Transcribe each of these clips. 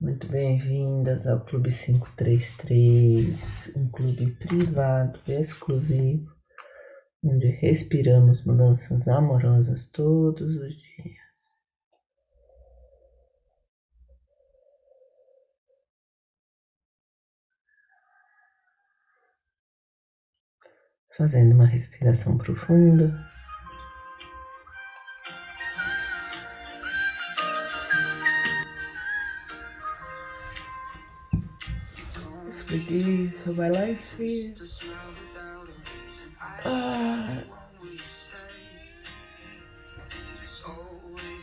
Muito bem-vindas ao Clube 533, um clube privado, exclusivo, onde respiramos mudanças amorosas todos os dias. Fazendo uma respiração profunda. Vai lá e se. Ah.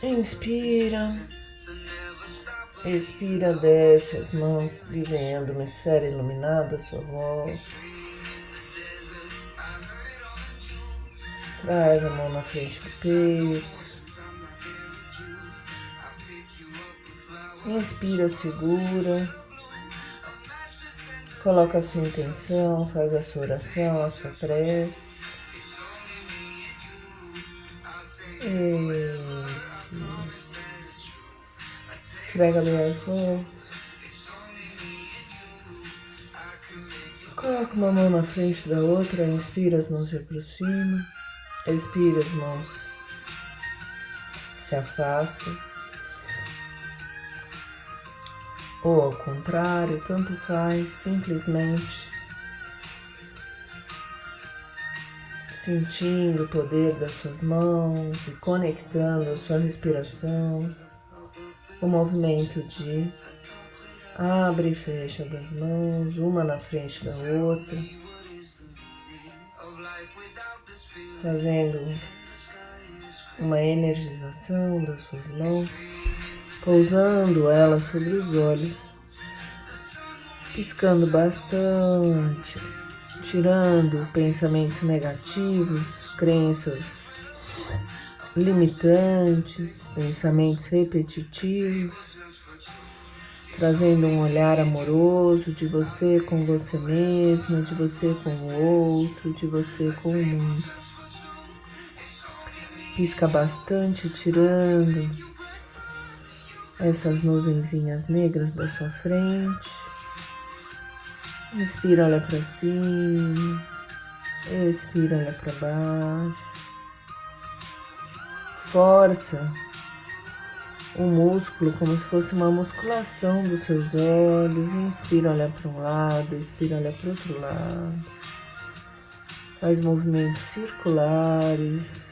Inspira. Expira, desce as mãos, desenhando uma esfera iluminada à sua volta. Traz a mão na frente do peito. Inspira, segura. Coloca a sua intenção, faz a sua oração, a sua prece. Isso. Esfrega bem as mãos. Coloca uma mão na frente da outra, inspira, as mãos se aproximam. Expira, as mãos se afastam. Ou ao contrário, tanto faz, simplesmente sentindo o poder das suas mãos e conectando a sua respiração, o movimento de abre e fecha das mãos, uma na frente da outra, fazendo uma energização das suas mãos pousando ela sobre os olhos, piscando bastante, tirando pensamentos negativos, crenças limitantes, pensamentos repetitivos, trazendo um olhar amoroso de você com você mesma, de você com o outro, de você com o mundo. Pisca bastante, tirando essas nuvenzinhas negras da sua frente. Inspira, olha para cima. Expira, olha para baixo. Força o músculo como se fosse uma musculação dos seus olhos. Inspira, olha para um lado, expira, olha para outro lado. Faz movimentos circulares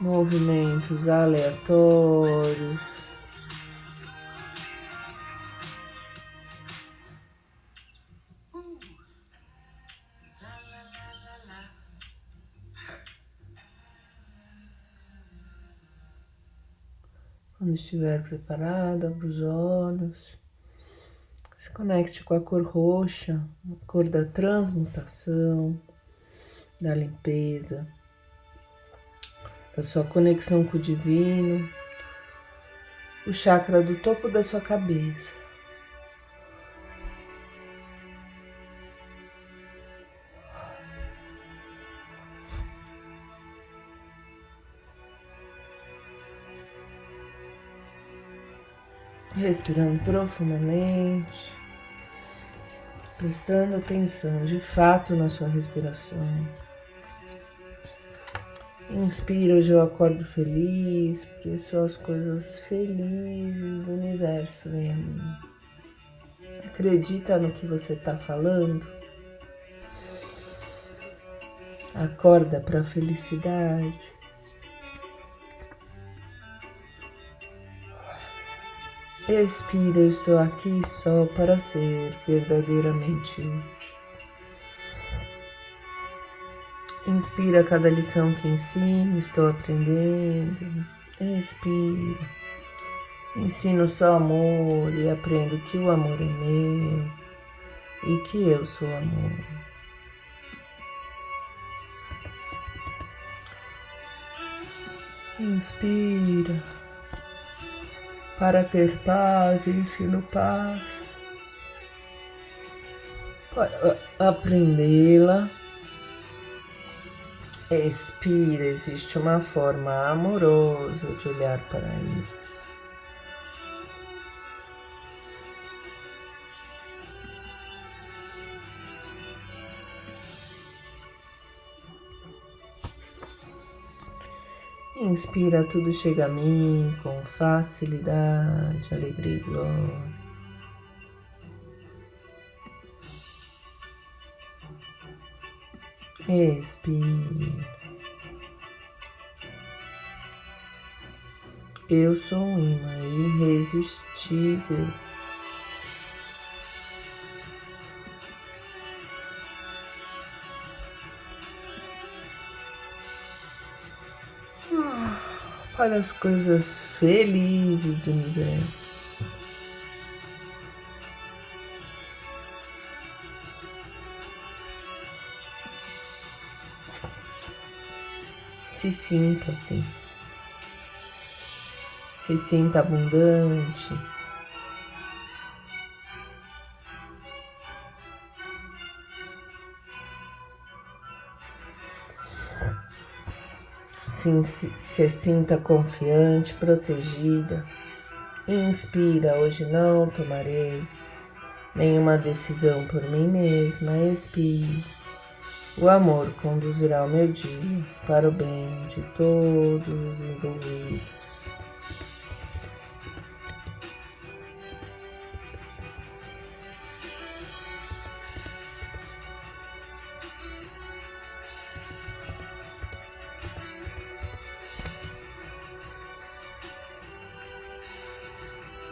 movimentos aleatórios. Quando estiver preparada, abra os olhos. Se conecte com a cor roxa, a cor da transmutação, da limpeza da sua conexão com o divino, o chakra do topo da sua cabeça. Respirando profundamente, prestando atenção de fato na sua respiração. Inspira, hoje eu acordo feliz, porque só as coisas felizes do universo vêm a mim. Acredita no que você está falando. Acorda para a felicidade. Expira, eu estou aqui só para ser verdadeiramente útil. Inspira cada lição que ensino, estou aprendendo. Expira. Ensino só amor e aprendo que o amor é meu e que eu sou amor. Inspira. Para ter paz, ensino paz. Para aprendê-la Expira, existe uma forma amorosa de olhar para eles. Inspira, tudo chega a mim com facilidade, alegria e glória. Respire. Eu sou um imã irresistível. para as coisas felizes do universo. Se sinta assim. Se sinta abundante. se, se sinta confiante, protegida. Inspira, hoje não tomarei nenhuma decisão por mim mesma. Expire. O amor conduzirá o meu dia para o bem de todos os envolvidos.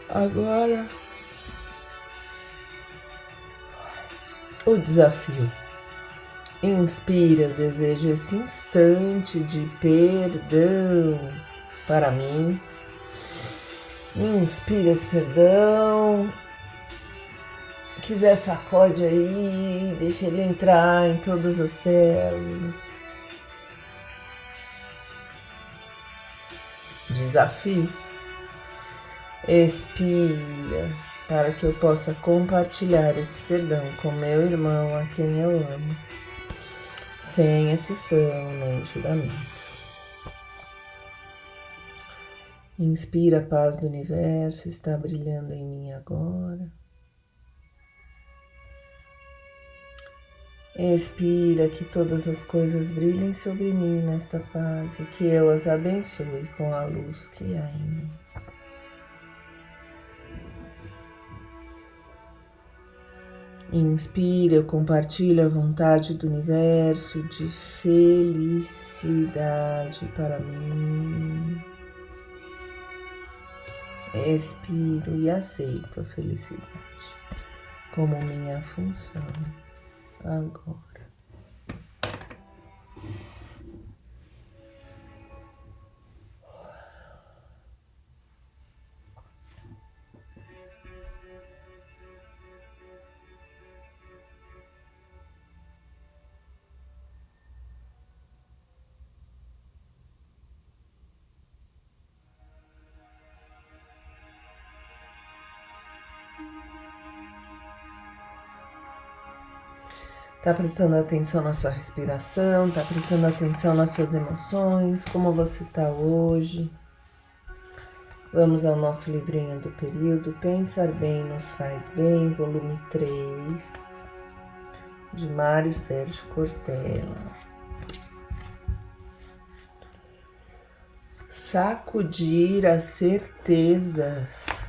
Agora, o desafio. Inspira, desejo esse instante de perdão para mim. Inspira esse perdão. Quiser sacode aí, deixa ele entrar em todas as células. Desafio. Expira, para que eu possa compartilhar esse perdão com meu irmão a quem eu amo, sem exceção nem julgamento. Inspira a paz do universo, está brilhando em mim agora. Expira que todas as coisas brilhem sobre mim nesta paz e que eu as abençoe com a luz que há em mim. Inspira, eu compartilho a vontade do universo de felicidade para mim. Expiro e aceito a felicidade como minha função agora. Tá prestando atenção na sua respiração, tá prestando atenção nas suas emoções, como você tá hoje. Vamos ao nosso livrinho do período Pensar Bem Nos Faz Bem, volume 3, de Mário Sérgio Cortella. Sacudir as certezas.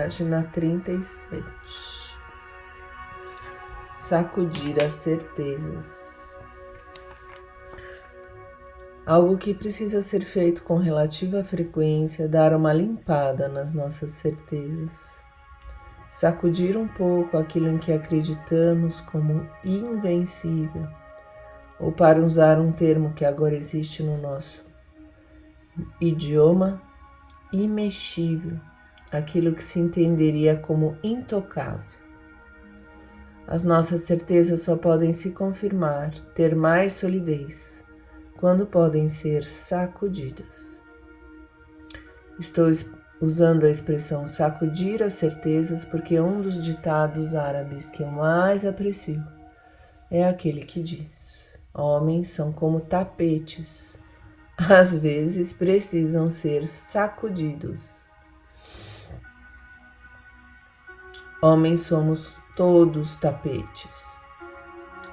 Página 37. Sacudir as certezas. Algo que precisa ser feito com relativa frequência é dar uma limpada nas nossas certezas. Sacudir um pouco aquilo em que acreditamos como invencível, ou para usar um termo que agora existe no nosso idioma, imexível aquilo que se entenderia como intocável. As nossas certezas só podem se confirmar, ter mais solidez, quando podem ser sacudidas. Estou usando a expressão sacudir as certezas porque um dos ditados árabes que eu mais aprecio é aquele que diz: Homens são como tapetes, às vezes precisam ser sacudidos. Homens somos todos tapetes.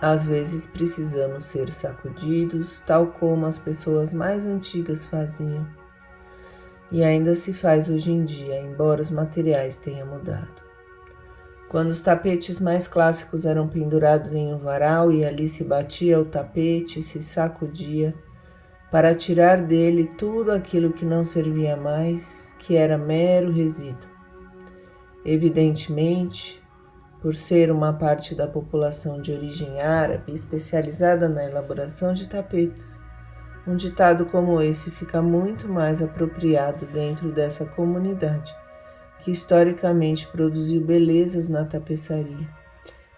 Às vezes precisamos ser sacudidos, tal como as pessoas mais antigas faziam e ainda se faz hoje em dia, embora os materiais tenham mudado. Quando os tapetes mais clássicos eram pendurados em um varal e ali se batia o tapete e se sacudia para tirar dele tudo aquilo que não servia mais, que era mero resíduo. Evidentemente, por ser uma parte da população de origem árabe especializada na elaboração de tapetes, um ditado como esse fica muito mais apropriado dentro dessa comunidade, que historicamente produziu belezas na tapeçaria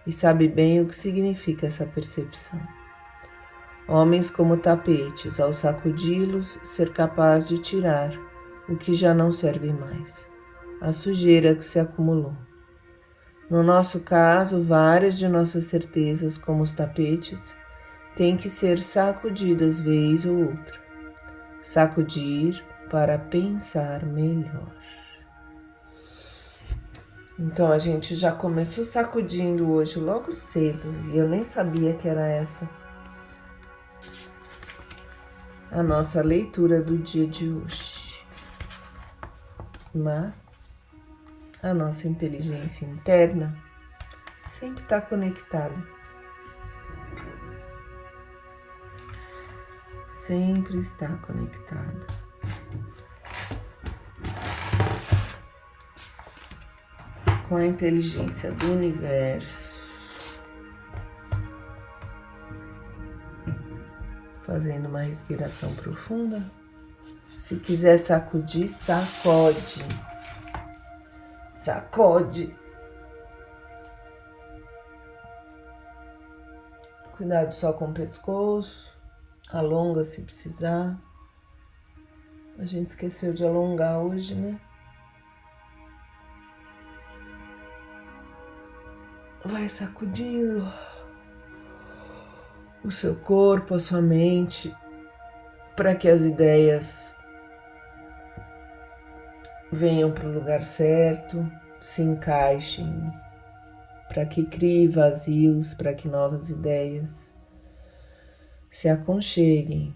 e sabe bem o que significa essa percepção. Homens como tapetes, ao sacudi-los, ser capaz de tirar o que já não serve mais, a sujeira que se acumulou. No nosso caso, várias de nossas certezas, como os tapetes, tem que ser sacudidas vez ou outra. Sacudir para pensar melhor. Então a gente já começou sacudindo hoje logo cedo e eu nem sabia que era essa a nossa leitura do dia de hoje. Mas a nossa inteligência interna sempre está conectada sempre está conectada. Com a inteligência do universo, fazendo uma respiração profunda. Se quiser sacudir, sacode. Sacode. Cuidado só com o pescoço. Alonga se precisar. A gente esqueceu de alongar hoje, né? Vai sacudindo o seu corpo, a sua mente, para que as ideias venham para o lugar certo, se encaixem, para que crie vazios, para que novas ideias se aconcheguem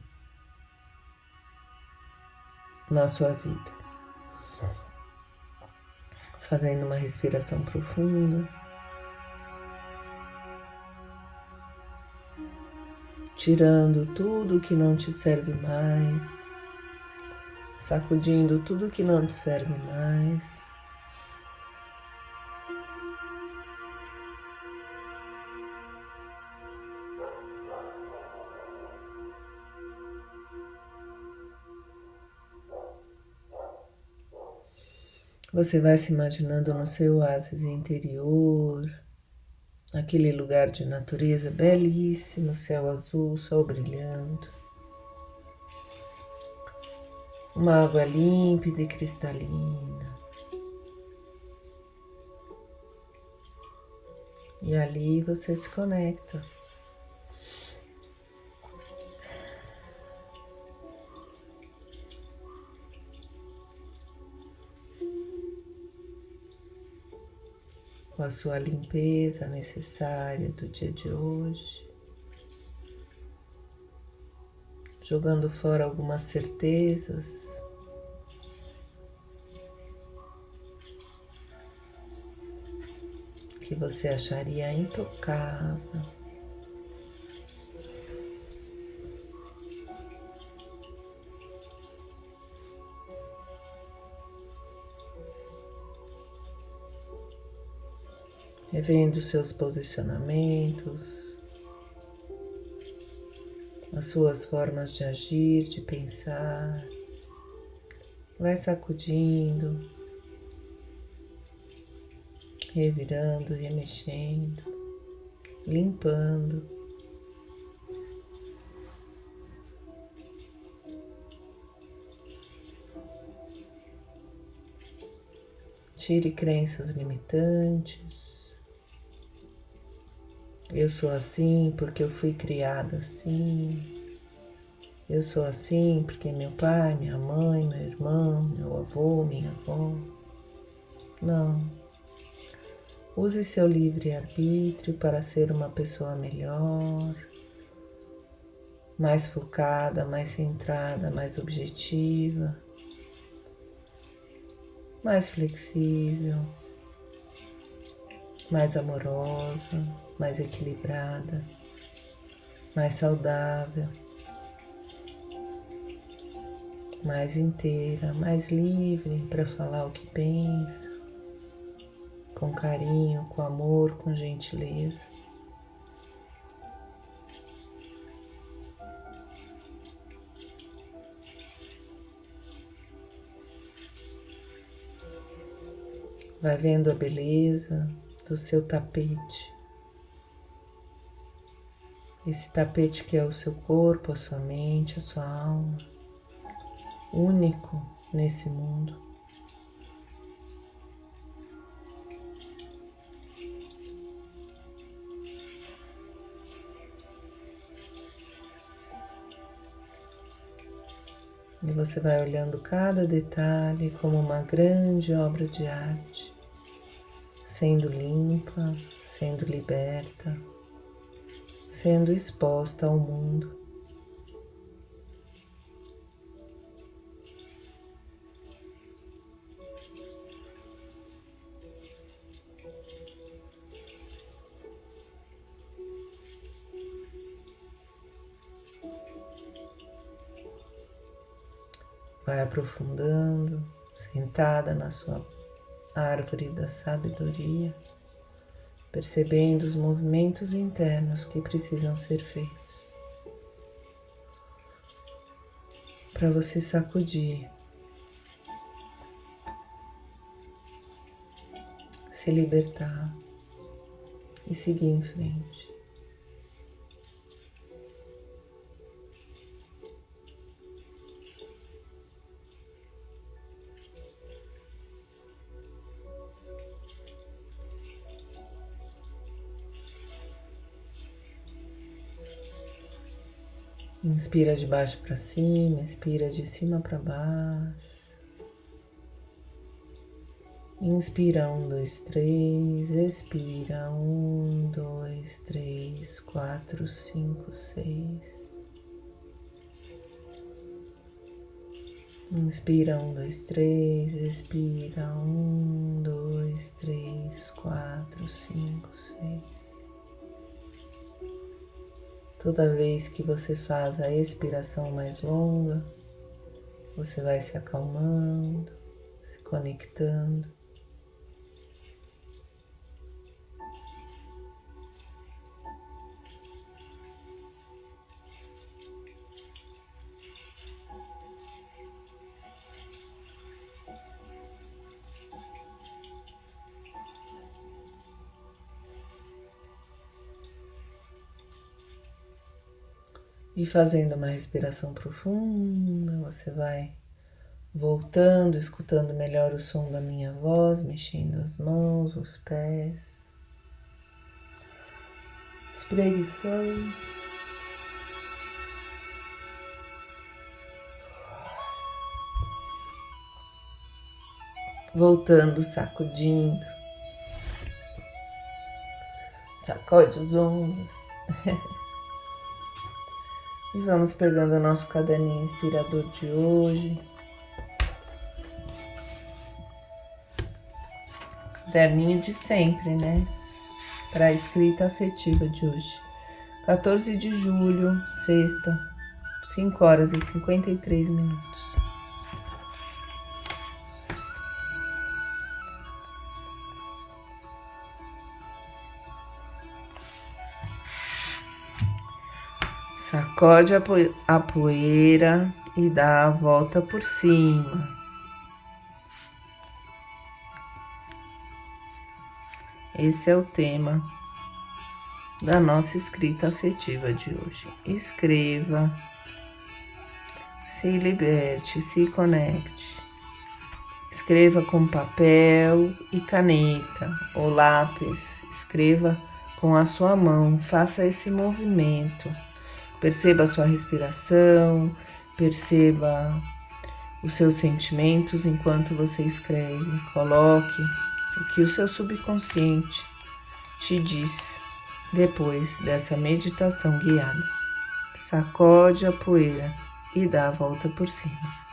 na sua vida. Fazendo uma respiração profunda. Tirando tudo que não te serve mais. Sacudindo tudo que não te serve mais. Você vai se imaginando no seu oásis interior, aquele lugar de natureza belíssimo, céu azul, sol brilhando. Uma água límpida e cristalina. E ali você se conecta com a sua limpeza necessária do dia de hoje, jogando fora algumas certezas. Que você acharia intocável. revendo seus posicionamentos, as suas formas de agir, de pensar. Vai sacudindo, revirando, remexendo, limpando. Tire crenças limitantes. Eu sou assim porque eu fui criada assim. Eu sou assim porque meu pai, minha mãe, meu irmão, meu avô, minha avó. Não. Use seu livre-arbítrio para ser uma pessoa melhor, mais focada, mais centrada, mais objetiva mais flexível, mais amorosa, mais equilibrada, mais saudável, mais inteira, mais livre para falar o que pensa, com carinho, com amor, com gentileza. Vai vendo a beleza do seu tapete. Esse tapete que é o seu corpo, a sua mente, a sua alma, único nesse mundo. E você vai olhando cada detalhe como uma grande obra de arte sendo limpa, sendo liberta, sendo exposta ao mundo. Vai aprofundando, sentada na sua árvore da sabedoria, percebendo os movimentos internos que precisam ser feitos. Para você sacudir, se libertar e seguir em frente. Inspira de baixo para cima, expira de cima para baixo. Inspira um, dois, três, expira um, dois, três, quatro, cinco, seis. Inspira um, dois, três, expira um, dois, três, quatro, cinco, seis. Toda vez que você faz a expiração mais longa, você vai se acalmando, se conectando. E fazendo uma respiração profunda, você vai voltando, escutando melhor o som da minha voz, mexendo as mãos, os pés, espreguiçando. Voltando, sacudindo. Sacode os ombros. E vamos pegando o nosso caderninho inspirador de hoje. Caderninho de sempre, né? Para a escrita afetiva de hoje. 14 de julho, sexta, 5 horas e 53 minutos. Sacode a poeira e dá a volta por cima. Esse é o tema da nossa escrita afetiva de hoje. Escreva, se liberte, se conecte. Escreva com papel e caneta ou lápis. Escreva com a sua mão. Faça esse movimento. Perceba a sua respiração, perceba os seus sentimentos enquanto você escreve. Coloque o que o seu subconsciente te diz depois dessa meditação guiada. Sacode a poeira e dá a volta por cima.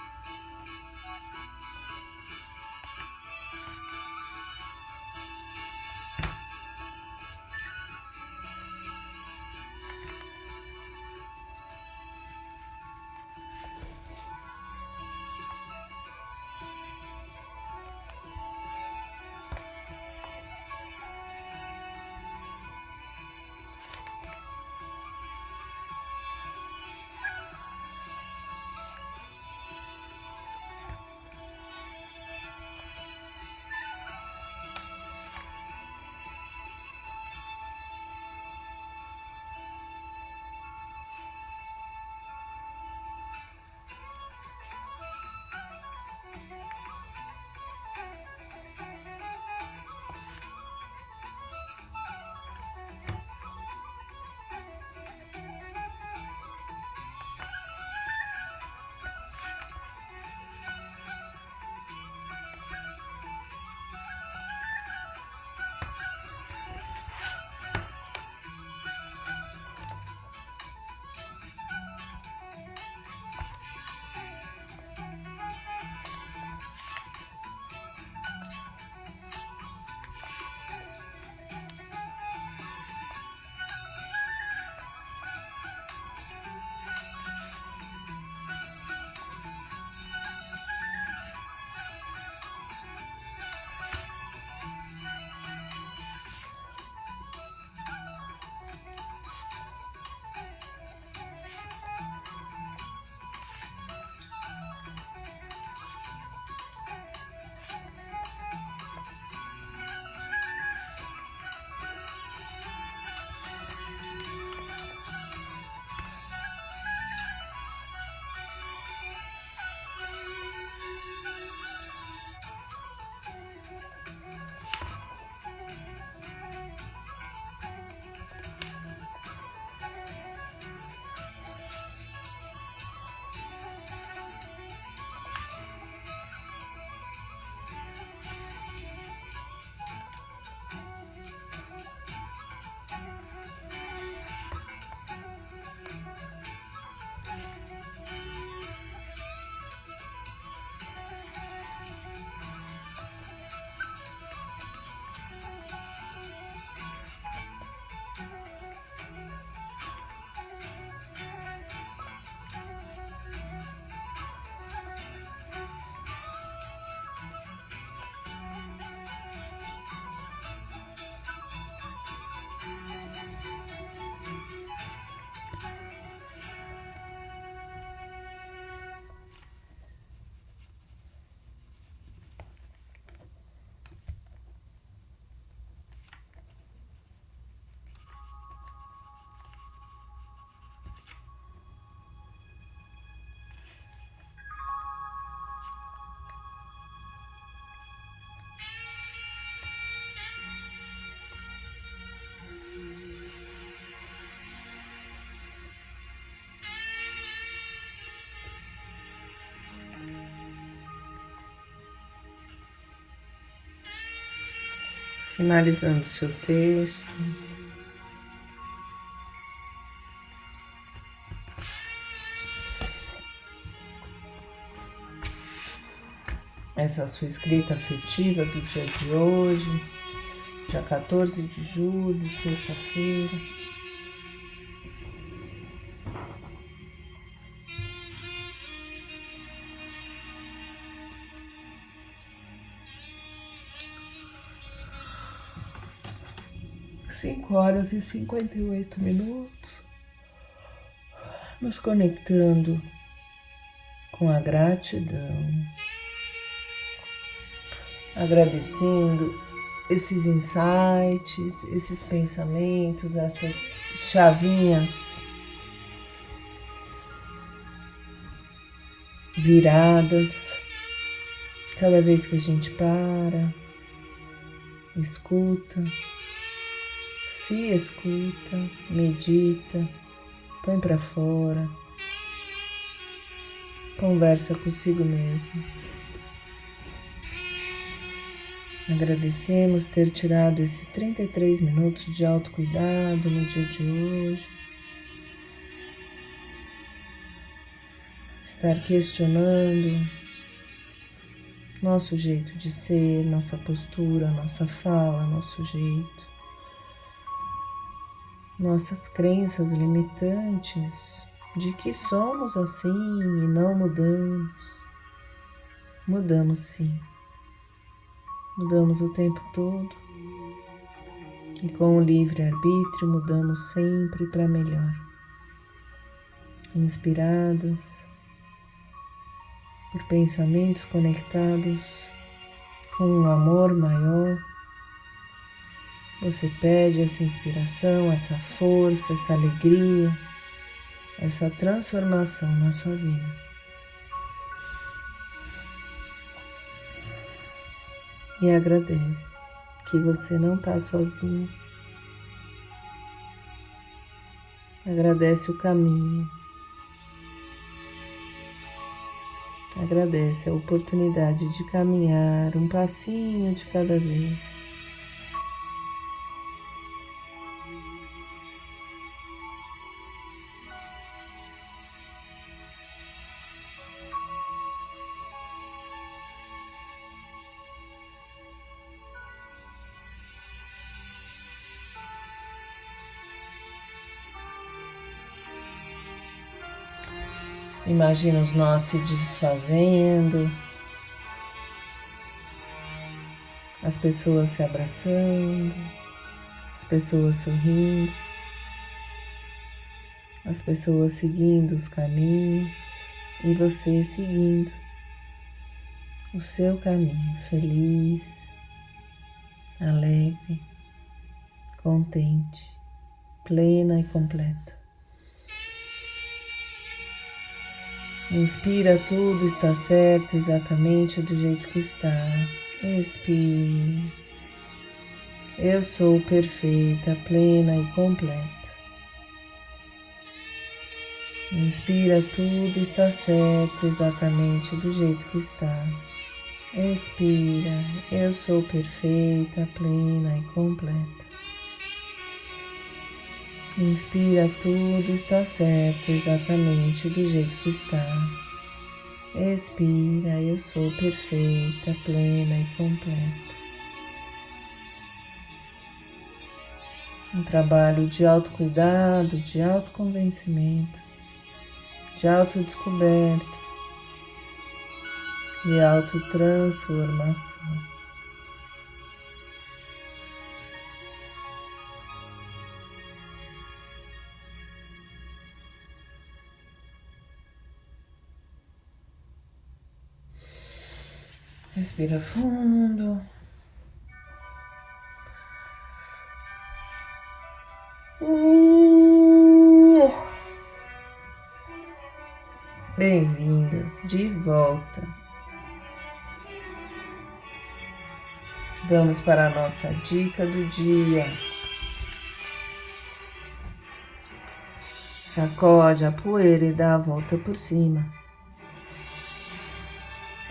Finalizando seu texto. Essa sua escrita afetiva do dia de hoje, dia 14 de julho, sexta-feira. Cinco horas e cinquenta e oito minutos, nos conectando com a gratidão, agradecendo esses insights, esses pensamentos, essas chavinhas viradas, Cada vez que a gente para, escuta, se escuta, medita, põe para fora, conversa consigo mesmo. Agradecemos ter tirado esses 33 minutos de autocuidado no dia de hoje. Estar questionando nosso jeito de ser, nossa postura, nossa fala, nosso jeito, nossas crenças limitantes de que somos assim e não mudamos. Mudamos sim. Mudamos o tempo todo. E com o livre-arbítrio mudamos sempre para melhor. Inspirados por pensamentos conectados com um amor maior, você pede essa inspiração, essa força, essa alegria, essa transformação na sua vida. E agradece que você não está sozinho. Agradece o caminho Agradece a oportunidade de caminhar um passinho de cada vez. Imagina os nós se desfazendo, as pessoas se abraçando, as pessoas sorrindo, as pessoas seguindo os caminhos. E você seguindo o seu caminho feliz, alegre, contente, plena e completa. Inspira, tudo está certo exatamente do jeito que está. Expire. Eu sou perfeita, plena e completa. Inspira, tudo está certo exatamente do jeito que está. Expira. Eu sou perfeita, plena e completa. Inspira, tudo está certo exatamente do jeito que está. Expira, eu sou perfeita, plena e completa. Um trabalho de autocuidado, de autoconvencimento, de autodescoberta e autotransformação. Respira fundo. Uh. Bem-vindas de volta. Vamos para a nossa dica do dia. Sacode a poeira e dá a volta por cima.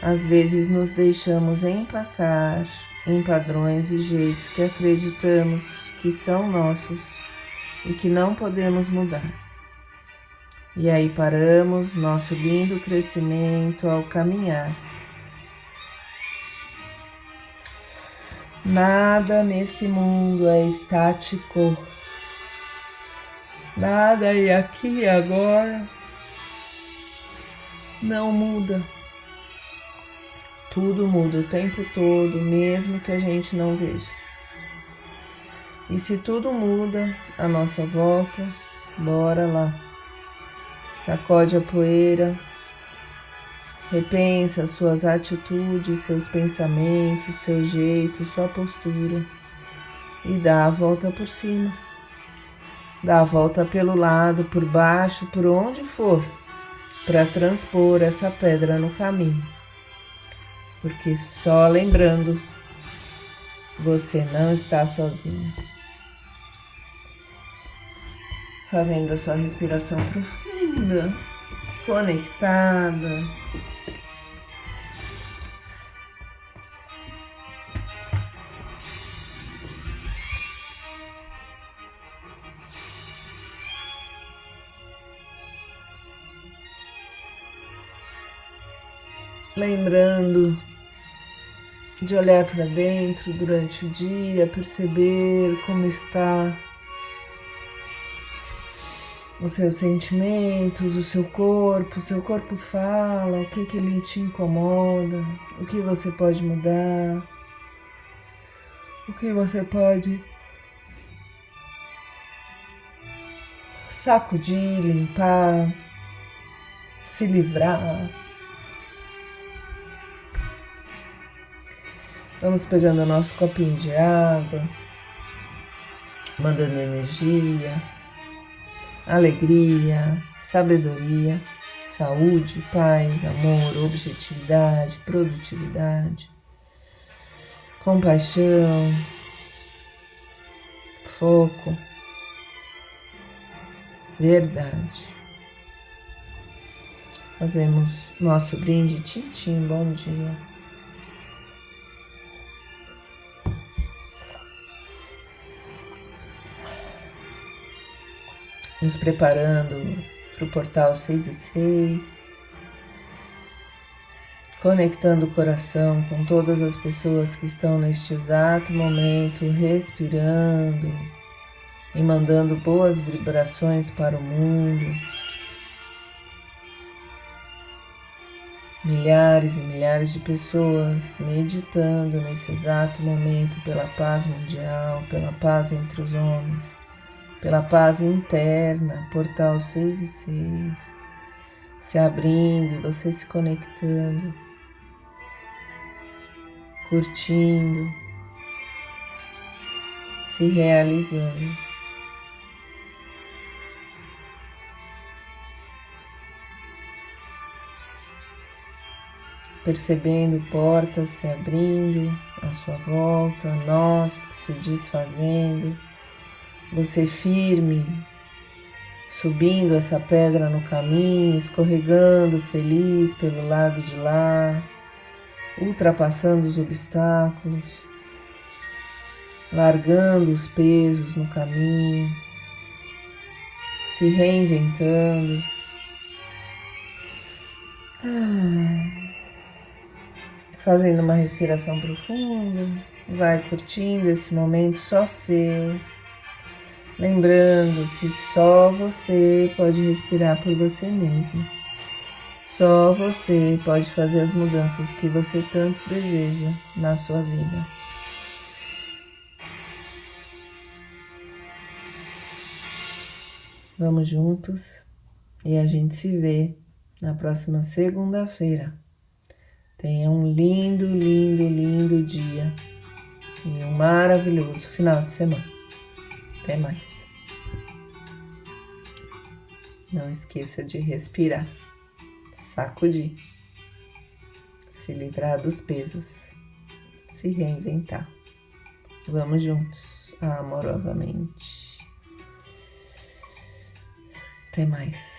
Às vezes nos deixamos empacar em padrões e jeitos que acreditamos que são nossos e que não podemos mudar. E aí paramos nosso lindo crescimento ao caminhar. Nada nesse mundo é estático. Nada e aqui e agora não muda. Tudo muda o tempo todo, mesmo que a gente não veja. E se tudo muda à nossa volta, bora lá. Sacode a poeira, repensa suas atitudes, seus pensamentos, seu jeito, sua postura e dá a volta por cima. Dá a volta pelo lado, por baixo, por onde for, para transpor essa pedra no caminho. Porque só lembrando, você não está sozinho. Fazendo a sua respiração profunda, conectada. lembrando de olhar para dentro durante o dia, perceber como está os seus sentimentos, o seu corpo, o seu corpo fala, o que que ele te incomoda, o que você pode mudar, o que você pode sacudir, limpar, se livrar. Vamos pegando o nosso copinho de água, mandando energia, alegria, sabedoria, saúde, paz, amor, objetividade, produtividade, compaixão, foco, verdade. Fazemos nosso brinde, tintim, bom dia. Nos preparando para o portal 6 e 6, conectando o coração com todas as pessoas que estão neste exato momento respirando e mandando boas vibrações para o mundo. Milhares e milhares de pessoas meditando nesse exato momento pela paz mundial, pela paz entre os homens pela paz interna, portal 6 e 6, se abrindo e você se conectando, curtindo, se realizando. Percebendo portas se abrindo à sua volta, nós se desfazendo você firme, subindo essa pedra no caminho, escorregando feliz pelo lado de lá, ultrapassando os obstáculos, largando os pesos no caminho, se reinventando. Ah, fazendo uma respiração profunda, vai curtindo esse momento só seu. Lembrando que só você pode respirar por você mesmo. Só você pode fazer as mudanças que você tanto deseja na sua vida. Vamos juntos e a gente se vê na próxima segunda-feira. Tenha um lindo, lindo, lindo dia e um maravilhoso final de semana. Até mais. Não esqueça de respirar, sacudir, se livrar dos pesos, se reinventar. Vamos juntos, amorosamente. Até mais.